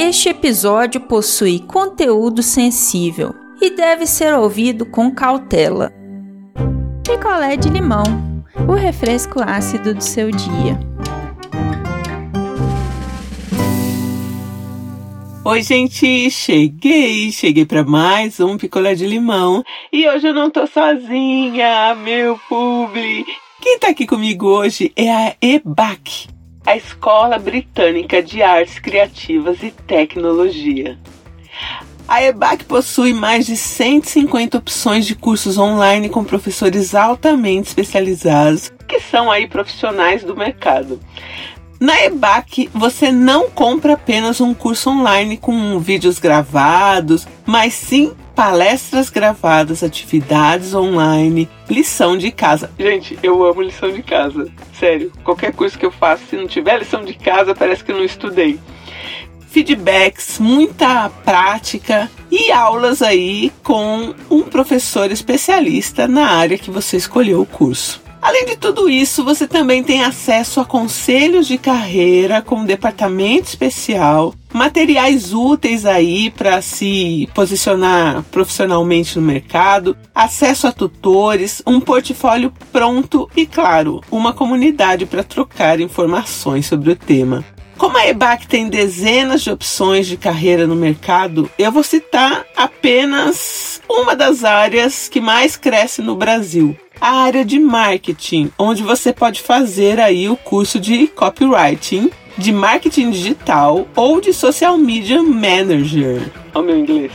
Este episódio possui conteúdo sensível e deve ser ouvido com cautela. Picolé de limão, o refresco ácido do seu dia. Oi, gente, cheguei, cheguei para mais um picolé de limão e hoje eu não tô sozinha, meu publi. Quem tá aqui comigo hoje é a EBAC, a Escola Britânica de Artes Criativas e Tecnologia. A EBAC possui mais de 150 opções de cursos online com professores altamente especializados, que são aí profissionais do mercado. Na EBAC, você não compra apenas um curso online com vídeos gravados, mas sim palestras gravadas, atividades online, lição de casa. Gente, eu amo lição de casa. Sério, qualquer curso que eu faço, se não tiver lição de casa, parece que eu não estudei. Feedbacks, muita prática e aulas aí com um professor especialista na área que você escolheu o curso. Além de tudo isso, você também tem acesso a conselhos de carreira com um departamento especial, materiais úteis aí para se posicionar profissionalmente no mercado, acesso a tutores, um portfólio pronto e, claro, uma comunidade para trocar informações sobre o tema. Como a EBAC tem dezenas de opções de carreira no mercado, eu vou citar apenas uma das áreas que mais cresce no Brasil, a área de marketing, onde você pode fazer aí o curso de copywriting, de marketing digital ou de social media manager. Olha o meu inglês.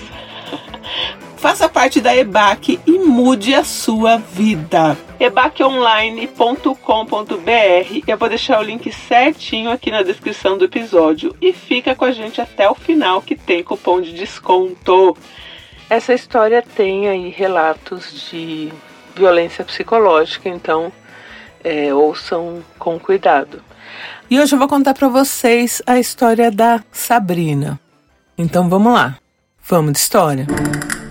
Faça parte da EBAC e mude a sua vida. ebaconline.com.br. Eu vou deixar o link certinho aqui na descrição do episódio e fica com a gente até o final que tem cupom de desconto. Essa história tem aí relatos de violência psicológica, então é, ouçam com cuidado. E hoje eu vou contar para vocês a história da Sabrina. Então vamos lá, vamos de história.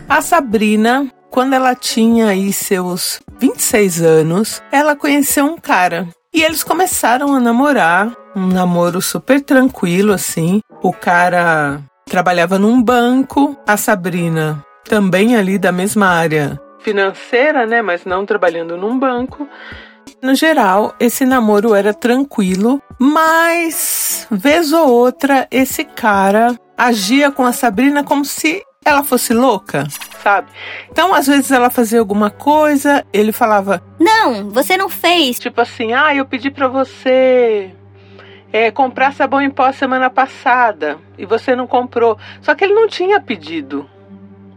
A Sabrina, quando ela tinha aí seus 26 anos, ela conheceu um cara e eles começaram a namorar, um namoro super tranquilo assim. O cara trabalhava num banco, a Sabrina também ali da mesma área financeira, né, mas não trabalhando num banco. No geral, esse namoro era tranquilo, mas vez ou outra esse cara agia com a Sabrina como se ela fosse louca, sabe? Então, às vezes ela fazia alguma coisa, ele falava: "Não, você não fez". Tipo assim: "Ah, eu pedi para você é, comprar sabão em pó semana passada e você não comprou". Só que ele não tinha pedido.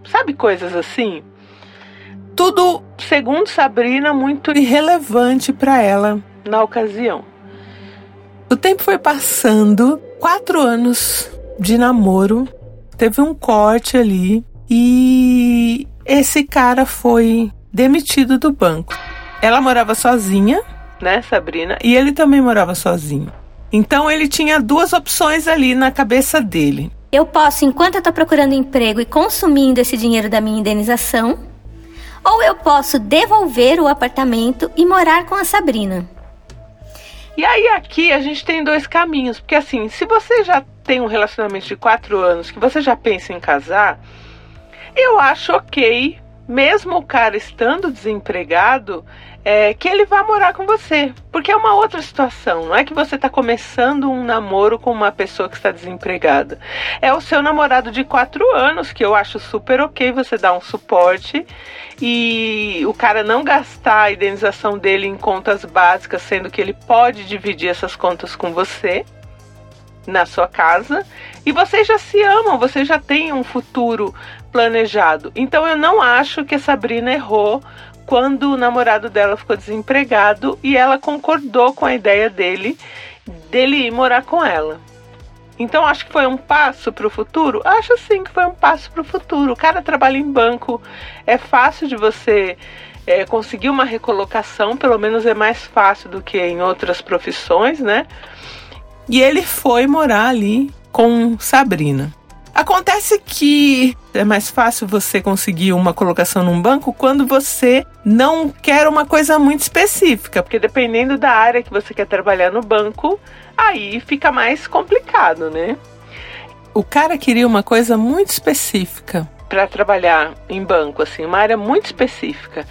Sabe coisas assim? Tudo, segundo Sabrina, muito irrelevante para ela na ocasião. O tempo foi passando, quatro anos de namoro, teve um corte ali e esse cara foi demitido do banco. Ela morava sozinha, né, Sabrina? E ele também morava sozinho. Então ele tinha duas opções ali na cabeça dele. Eu posso, enquanto eu tô procurando emprego e consumindo esse dinheiro da minha indenização, ou eu posso devolver o apartamento e morar com a Sabrina. E aí aqui a gente tem dois caminhos, porque assim, se você já tem um relacionamento de quatro anos, que você já pensa em casar, eu acho ok, mesmo o cara estando desempregado, é, que ele vá morar com você. Porque é uma outra situação. Não é que você está começando um namoro com uma pessoa que está desempregada. É o seu namorado de quatro anos, que eu acho super ok você dar um suporte e o cara não gastar a indenização dele em contas básicas, sendo que ele pode dividir essas contas com você na sua casa e vocês já se amam, vocês já têm um futuro planejado. Então eu não acho que a Sabrina errou quando o namorado dela ficou desempregado e ela concordou com a ideia dele dele ir morar com ela. Então acho que foi um passo para o futuro? Acho sim que foi um passo para o futuro. O cara trabalha em banco, é fácil de você é, conseguir uma recolocação, pelo menos é mais fácil do que em outras profissões, né? E ele foi morar ali com Sabrina. Acontece que é mais fácil você conseguir uma colocação num banco quando você não quer uma coisa muito específica, porque dependendo da área que você quer trabalhar no banco, aí fica mais complicado, né? O cara queria uma coisa muito específica para trabalhar em banco, assim, uma área muito específica.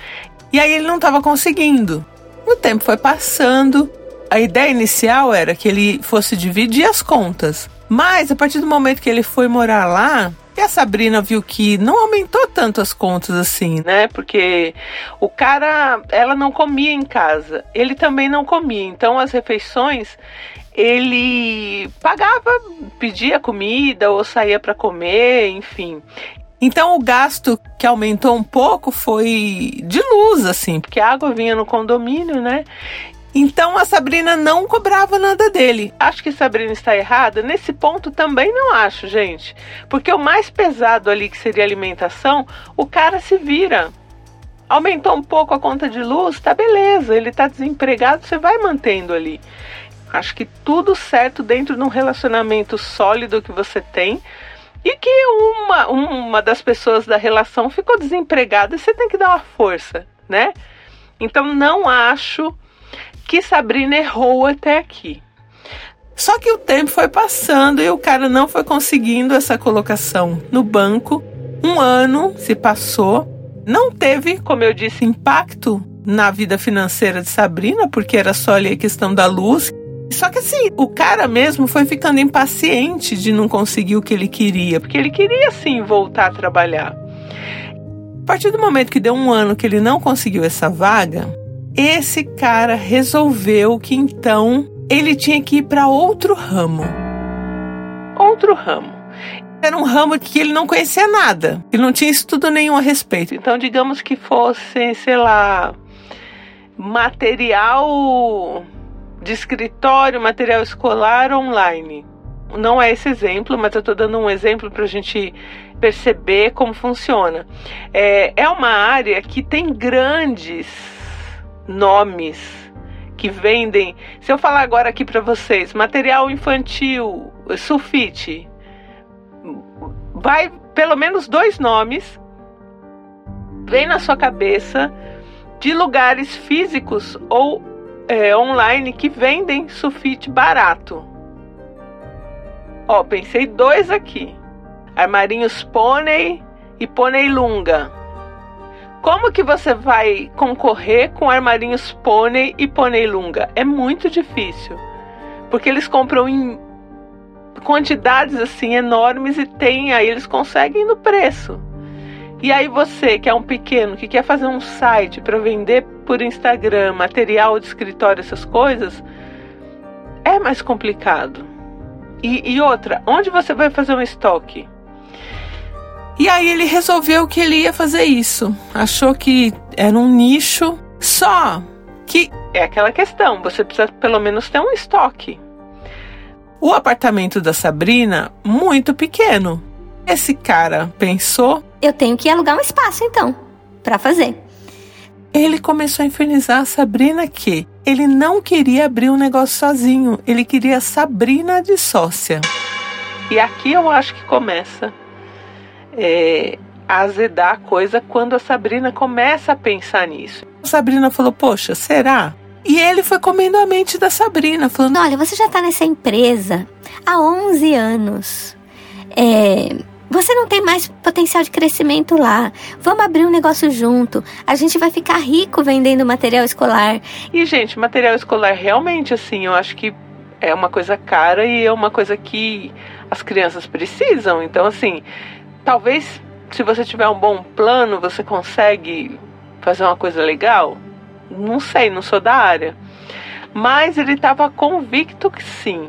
E aí ele não estava conseguindo. O tempo foi passando. A ideia inicial era que ele fosse dividir as contas. Mas a partir do momento que ele foi morar lá, e a Sabrina viu que não aumentou tanto as contas assim, né? Porque o cara, ela não comia em casa, ele também não comia. Então as refeições ele pagava, pedia comida ou saía para comer, enfim. Então o gasto que aumentou um pouco foi de luz, assim, porque a água vinha no condomínio, né? Então a Sabrina não cobrava nada dele. Acho que Sabrina está errada. Nesse ponto também não acho, gente. Porque o mais pesado ali, que seria alimentação, o cara se vira. Aumentou um pouco a conta de luz, tá beleza. Ele tá desempregado, você vai mantendo ali. Acho que tudo certo dentro de um relacionamento sólido que você tem. E que uma, uma das pessoas da relação ficou desempregada e você tem que dar uma força, né? Então não acho que Sabrina errou até aqui. Só que o tempo foi passando e o cara não foi conseguindo essa colocação no banco. Um ano se passou, não teve, como eu disse, impacto na vida financeira de Sabrina, porque era só ali a questão da luz. Só que assim, o cara mesmo foi ficando impaciente de não conseguir o que ele queria, porque ele queria sim voltar a trabalhar. A partir do momento que deu um ano que ele não conseguiu essa vaga, esse cara resolveu que então ele tinha que ir para outro ramo. Outro ramo. Era um ramo que ele não conhecia nada, ele não tinha estudo nenhum a respeito. Então, digamos que fosse, sei lá, material de escritório, material escolar online. Não é esse exemplo, mas eu estou dando um exemplo para a gente perceber como funciona. É, é uma área que tem grandes nomes que vendem. Se eu falar agora aqui para vocês, material infantil, sulfite, vai pelo menos dois nomes vem na sua cabeça de lugares físicos ou é, online que vendem sulfite barato. Ó, pensei dois aqui: Armarinhos Pônei e Pônei Lunga. Como que você vai concorrer com armarinhos pônei e pônei lunga? É muito difícil. Porque eles compram em quantidades assim enormes e tem aí eles conseguem no preço. E aí você, que é um pequeno, que quer fazer um site para vender por Instagram, material de escritório, essas coisas, é mais complicado. E, e outra, onde você vai fazer um estoque? E aí ele resolveu que ele ia fazer isso. Achou que era um nicho só que é aquela questão, você precisa pelo menos ter um estoque. O apartamento da Sabrina muito pequeno. Esse cara pensou, eu tenho que alugar um espaço então para fazer. Ele começou a infernizar a Sabrina que ele não queria abrir um negócio sozinho, ele queria a Sabrina de sócia. E aqui eu acho que começa é, azedar a coisa quando a Sabrina começa a pensar nisso. A Sabrina falou: Poxa, será? E ele foi comendo a mente da Sabrina, falando: Olha, você já tá nessa empresa há 11 anos. É, você não tem mais potencial de crescimento lá. Vamos abrir um negócio junto. A gente vai ficar rico vendendo material escolar. E, gente, material escolar realmente, assim, eu acho que é uma coisa cara e é uma coisa que as crianças precisam. Então, assim, talvez se você tiver um bom plano, você consegue fazer uma coisa legal. Não sei, não sou da área. Mas ele estava convicto que sim.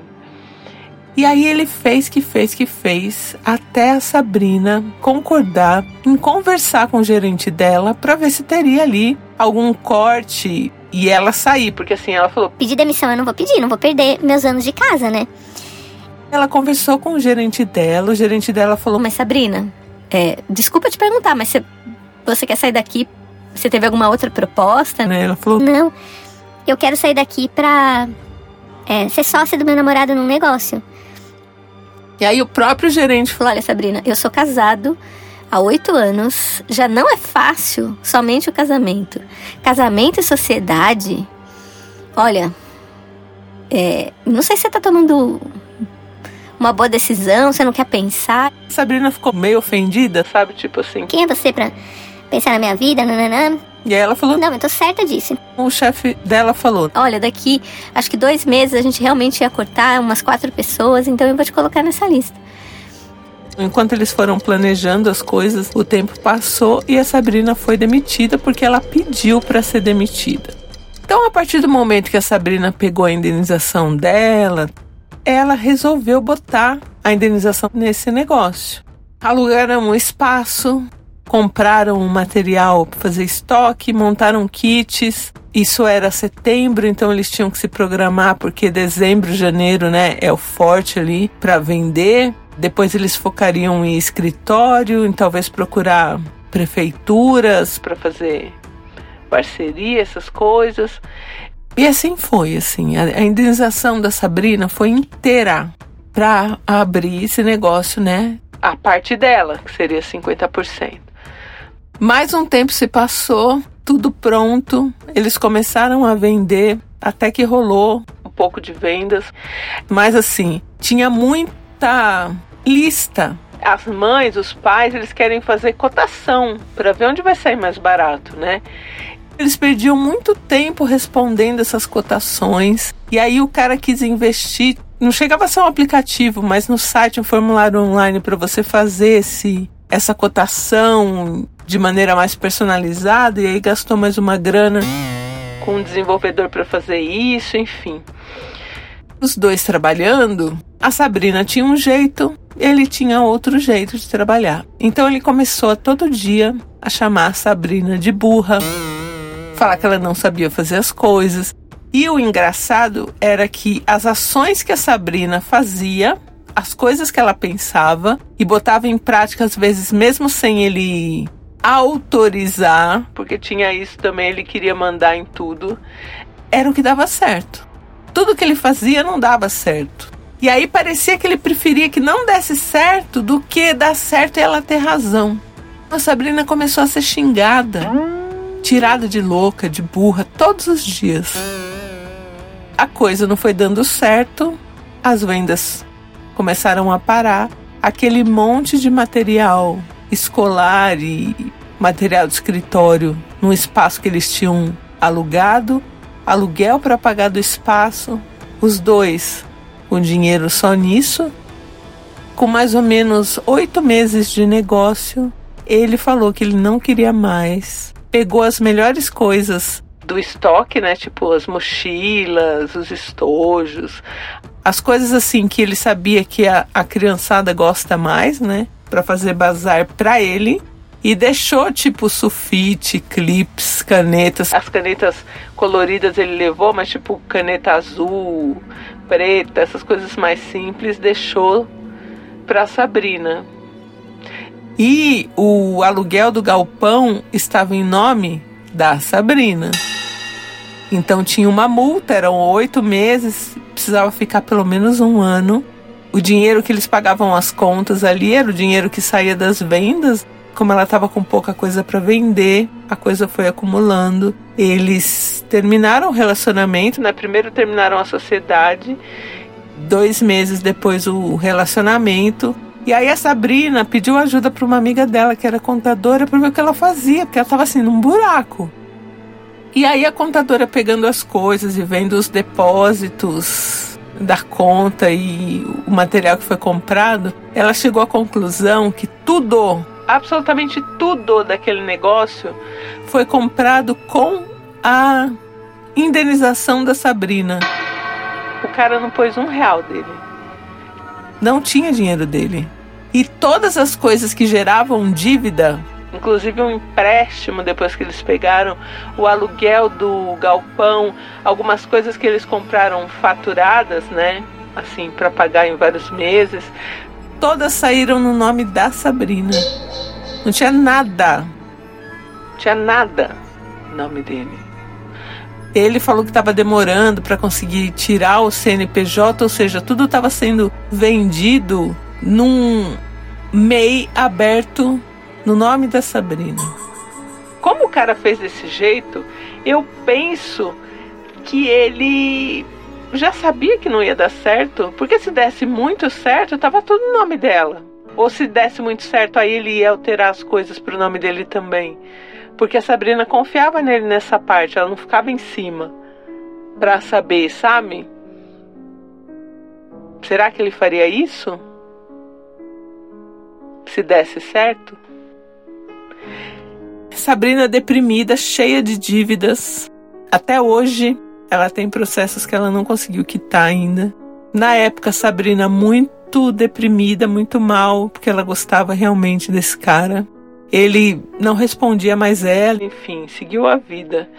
E aí ele fez que fez que fez até a Sabrina concordar em conversar com o gerente dela para ver se teria ali algum corte e ela sair, porque assim ela falou: "Pedir demissão eu não vou pedir, não vou perder meus anos de casa, né?" Ela conversou com o gerente dela, o gerente dela falou: Mas Sabrina, é, desculpa te perguntar, mas você, você quer sair daqui? Você teve alguma outra proposta? Né, ela falou: Não, eu quero sair daqui pra é, ser sócia do meu namorado num negócio. E aí o próprio gerente falou: Olha, Sabrina, eu sou casado há oito anos, já não é fácil somente o casamento. Casamento e sociedade, olha, é, não sei se você tá tomando uma boa decisão, você não quer pensar. Sabrina ficou meio ofendida, sabe? Tipo assim. Quem é você pra pensar na minha vida? Nananã. E aí ela falou. Não, eu tô certa disso. O chefe dela falou: Olha, daqui acho que dois meses a gente realmente ia cortar umas quatro pessoas, então eu vou te colocar nessa lista. Enquanto eles foram planejando as coisas, o tempo passou e a Sabrina foi demitida porque ela pediu para ser demitida. Então, a partir do momento que a Sabrina pegou a indenização dela, ela resolveu botar a indenização nesse negócio. Alugaram um espaço, compraram um material para fazer estoque, montaram kits. Isso era setembro, então eles tinham que se programar porque dezembro, janeiro, né, é o forte ali para vender. Depois eles focariam em escritório, em talvez procurar prefeituras para fazer parceria, essas coisas. E assim foi, assim, a, indenização da Sabrina foi inteira para abrir esse negócio, né? A parte dela, que seria 50%. Mais um tempo se passou, tudo pronto, eles começaram a vender, até que rolou um pouco de vendas, mas assim, tinha muita lista. As mães, os pais, eles querem fazer cotação para ver onde vai sair mais barato, né? Eles perdiam muito tempo respondendo essas cotações. E aí o cara quis investir. Não chegava a ser um aplicativo, mas no site um formulário online para você fazer esse, essa cotação de maneira mais personalizada. E aí gastou mais uma grana com um desenvolvedor para fazer isso, enfim. Os dois trabalhando, a Sabrina tinha um jeito, ele tinha outro jeito de trabalhar. Então ele começou a todo dia a chamar a Sabrina de burra falar que ela não sabia fazer as coisas. E o engraçado era que as ações que a Sabrina fazia, as coisas que ela pensava e botava em prática, às vezes, mesmo sem ele autorizar, porque tinha isso também, ele queria mandar em tudo, era o que dava certo. Tudo que ele fazia não dava certo. E aí parecia que ele preferia que não desse certo do que dar certo e ela ter razão. A Sabrina começou a ser xingada tirada de louca, de burra, todos os dias. A coisa não foi dando certo, as vendas começaram a parar, aquele monte de material escolar e material de escritório no espaço que eles tinham alugado, aluguel para pagar do espaço, os dois com dinheiro só nisso. Com mais ou menos oito meses de negócio, ele falou que ele não queria mais pegou as melhores coisas do estoque, né? Tipo as mochilas, os estojos, as coisas assim que ele sabia que a, a criançada gosta mais, né? Para fazer bazar para ele. E deixou tipo sulfite, clips, canetas. As canetas coloridas ele levou, mas tipo caneta azul, preta, essas coisas mais simples, deixou para Sabrina. E o aluguel do galpão estava em nome da Sabrina. Então tinha uma multa, eram oito meses, precisava ficar pelo menos um ano. O dinheiro que eles pagavam as contas ali era o dinheiro que saía das vendas. Como ela estava com pouca coisa para vender, a coisa foi acumulando. Eles terminaram o relacionamento, né? Primeiro terminaram a sociedade, dois meses depois o relacionamento. E aí a Sabrina pediu ajuda para uma amiga dela que era contadora para ver o que ela fazia, porque ela estava assim num buraco. E aí a contadora pegando as coisas e vendo os depósitos da conta e o material que foi comprado, ela chegou à conclusão que tudo, absolutamente tudo daquele negócio foi comprado com a indenização da Sabrina. O cara não pôs um real dele. Não tinha dinheiro dele. E todas as coisas que geravam dívida, inclusive um empréstimo depois que eles pegaram, o aluguel do galpão, algumas coisas que eles compraram faturadas, né? Assim, para pagar em vários meses, todas saíram no nome da Sabrina. Não tinha nada. Não tinha nada no nome dele. Ele falou que estava demorando para conseguir tirar o CNPJ, ou seja, tudo estava sendo vendido num MEI aberto no nome da Sabrina. Como o cara fez desse jeito, eu penso que ele já sabia que não ia dar certo, porque se desse muito certo, tava tudo no nome dela. Ou se desse muito certo, aí ele ia alterar as coisas pro nome dele também. Porque a Sabrina confiava nele nessa parte, ela não ficava em cima para saber, sabe? Será que ele faria isso? Se desse certo? Sabrina deprimida, cheia de dívidas. Até hoje, ela tem processos que ela não conseguiu quitar ainda. Na época, Sabrina muito deprimida, muito mal, porque ela gostava realmente desse cara. Ele não respondia mais ela, enfim, seguiu a vida.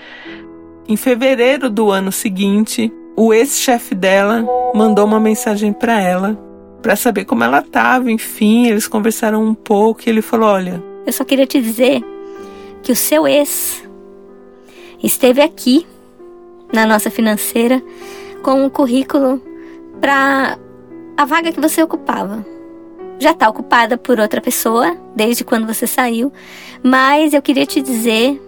Em fevereiro do ano seguinte, o ex-chefe dela mandou uma mensagem para ela para saber como ela estava. Enfim, eles conversaram um pouco e ele falou: "Olha, eu só queria te dizer que o seu ex esteve aqui na nossa financeira com um currículo para a vaga que você ocupava. Já está ocupada por outra pessoa desde quando você saiu, mas eu queria te dizer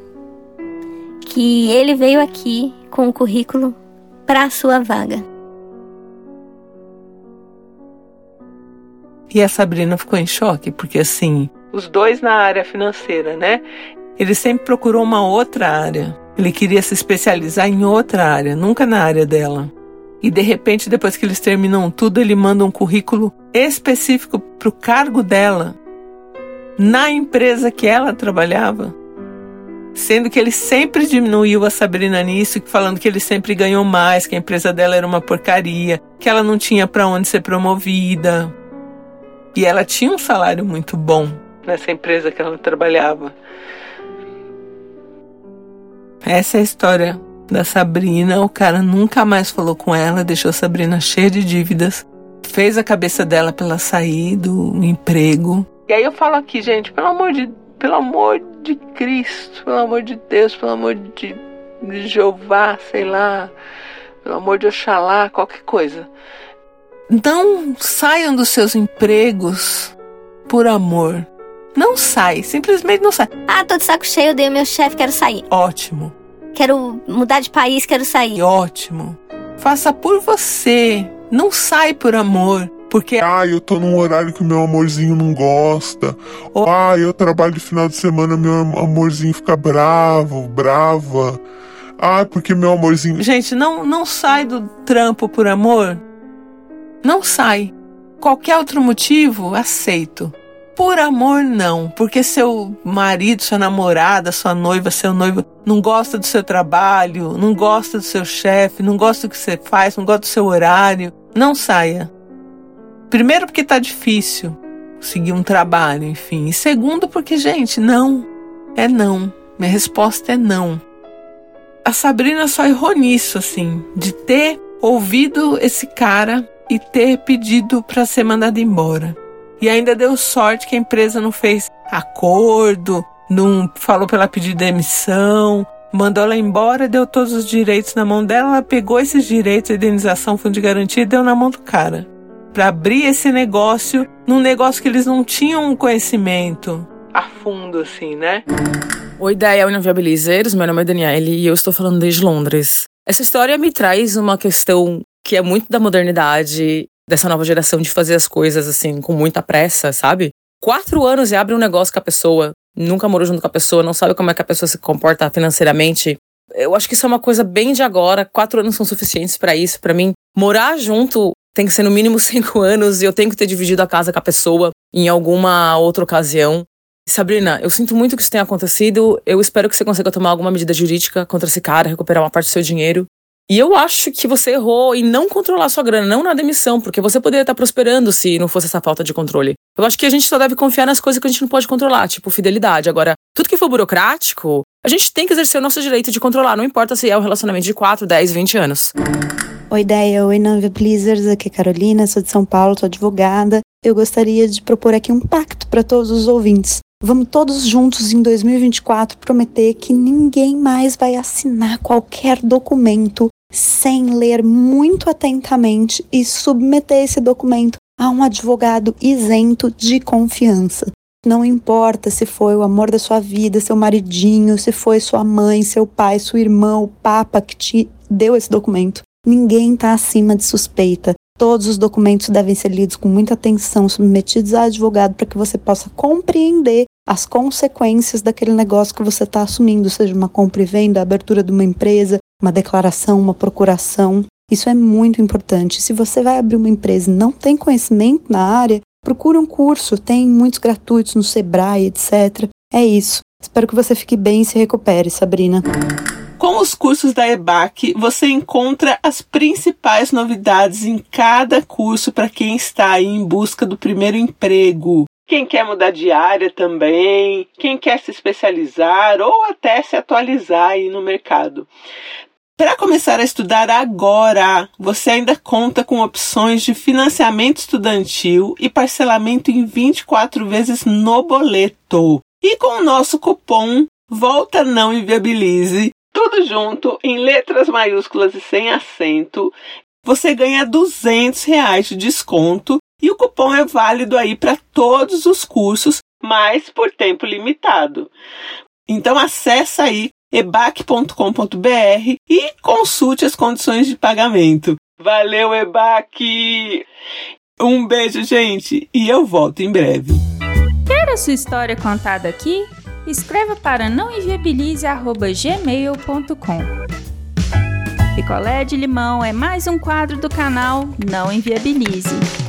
que ele veio aqui com o currículo para a sua vaga. E a Sabrina ficou em choque, porque assim, os dois na área financeira, né? Ele sempre procurou uma outra área. Ele queria se especializar em outra área, nunca na área dela. E de repente, depois que eles terminam tudo, ele manda um currículo específico para o cargo dela na empresa que ela trabalhava. Sendo que ele sempre diminuiu a Sabrina nisso, falando que ele sempre ganhou mais, que a empresa dela era uma porcaria, que ela não tinha para onde ser promovida. E ela tinha um salário muito bom nessa empresa que ela trabalhava. Essa é a história da Sabrina. O cara nunca mais falou com ela, deixou a Sabrina cheia de dívidas, fez a cabeça dela para ela sair do emprego. E aí eu falo aqui, gente, pelo amor de, pelo amor de Cristo, pelo amor de Deus, pelo amor de, de Jeová, sei lá, pelo amor de Oxalá, qualquer coisa. Não saiam dos seus empregos por amor. Não sai, simplesmente não sai. Ah, tô de saco cheio, dei o meu chefe, quero sair. Ótimo. Quero mudar de país, quero sair. Ótimo. Faça por você. Não sai por amor. Porque. Ah, eu tô num horário que meu amorzinho não gosta. Oh. Ah, eu trabalho de final de semana, meu amorzinho fica bravo, brava. Ah, porque meu amorzinho. Gente, não, não sai do trampo por amor. Não sai. Qualquer outro motivo, aceito. Por amor, não. Porque seu marido, sua namorada, sua noiva, seu noivo não gosta do seu trabalho, não gosta do seu chefe, não gosta do que você faz, não gosta do seu horário. Não saia. Primeiro, porque tá difícil seguir um trabalho, enfim. E segundo, porque, gente, não. É não. Minha resposta é não. A Sabrina só errou nisso, assim, de ter ouvido esse cara e ter pedido para ser mandada embora. E ainda deu sorte que a empresa não fez acordo, não falou para ela pedir demissão, mandou ela embora, deu todos os direitos na mão dela, ela pegou esses direitos, a indenização, fundo de garantia e deu na mão do cara. Para abrir esse negócio, num negócio que eles não tinham um conhecimento a fundo, assim, né? Oi, ideia Union Viabilizers, meu nome é Daniele e eu estou falando desde Londres. Essa história me traz uma questão que é muito da modernidade dessa nova geração de fazer as coisas assim com muita pressa, sabe? Quatro anos e abre um negócio com a pessoa, nunca morou junto com a pessoa, não sabe como é que a pessoa se comporta financeiramente. Eu acho que isso é uma coisa bem de agora. Quatro anos são suficientes para isso. Para mim, morar junto tem que ser no mínimo cinco anos e eu tenho que ter dividido a casa com a pessoa em alguma outra ocasião. Sabrina, eu sinto muito que isso tenha acontecido. Eu espero que você consiga tomar alguma medida jurídica contra esse cara, recuperar uma parte do seu dinheiro. E eu acho que você errou em não controlar sua grana, não na demissão, porque você poderia estar prosperando se não fosse essa falta de controle. Eu acho que a gente só deve confiar nas coisas que a gente não pode controlar, tipo fidelidade. Agora, tudo que for burocrático, a gente tem que exercer o nosso direito de controlar, não importa se é um relacionamento de 4, 10, 20 anos. Oi, ideia. Oi, Navia Pleasers. Aqui é Carolina, sou de São Paulo, sou advogada. Eu gostaria de propor aqui um pacto para todos os ouvintes. Vamos todos juntos em 2024 prometer que ninguém mais vai assinar qualquer documento sem ler muito atentamente e submeter esse documento a um advogado isento de confiança. Não importa se foi o amor da sua vida, seu maridinho, se foi sua mãe, seu pai, sua irmã, o papa que te deu esse documento. Ninguém está acima de suspeita. Todos os documentos devem ser lidos com muita atenção, submetidos a advogado para que você possa compreender as consequências daquele negócio que você está assumindo, seja uma compra e venda, a abertura de uma empresa, uma declaração, uma procuração. Isso é muito importante. Se você vai abrir uma empresa e não tem conhecimento na área, procure um curso, tem muitos gratuitos no Sebrae, etc. É isso. Espero que você fique bem e se recupere, Sabrina. Com os cursos da EBAC, você encontra as principais novidades em cada curso para quem está aí em busca do primeiro emprego. Quem quer mudar de área também, quem quer se especializar ou até se atualizar aí no mercado. Para começar a estudar agora, você ainda conta com opções de financiamento estudantil e parcelamento em 24 vezes no boleto. E com o nosso cupom Volta Não Inviabilize, tudo junto em letras maiúsculas e sem acento, você ganha 200 reais de desconto e o cupom é válido aí para todos os cursos, mas por tempo limitado. Então acessa aí ebac.com.br e consulte as condições de pagamento. Valeu, EBAC! Um beijo, gente, e eu volto em breve. Quer a sua história contada aqui? Escreva para nãoenviabilize.gmail.com Picolé de limão é mais um quadro do canal Não Enviabilize.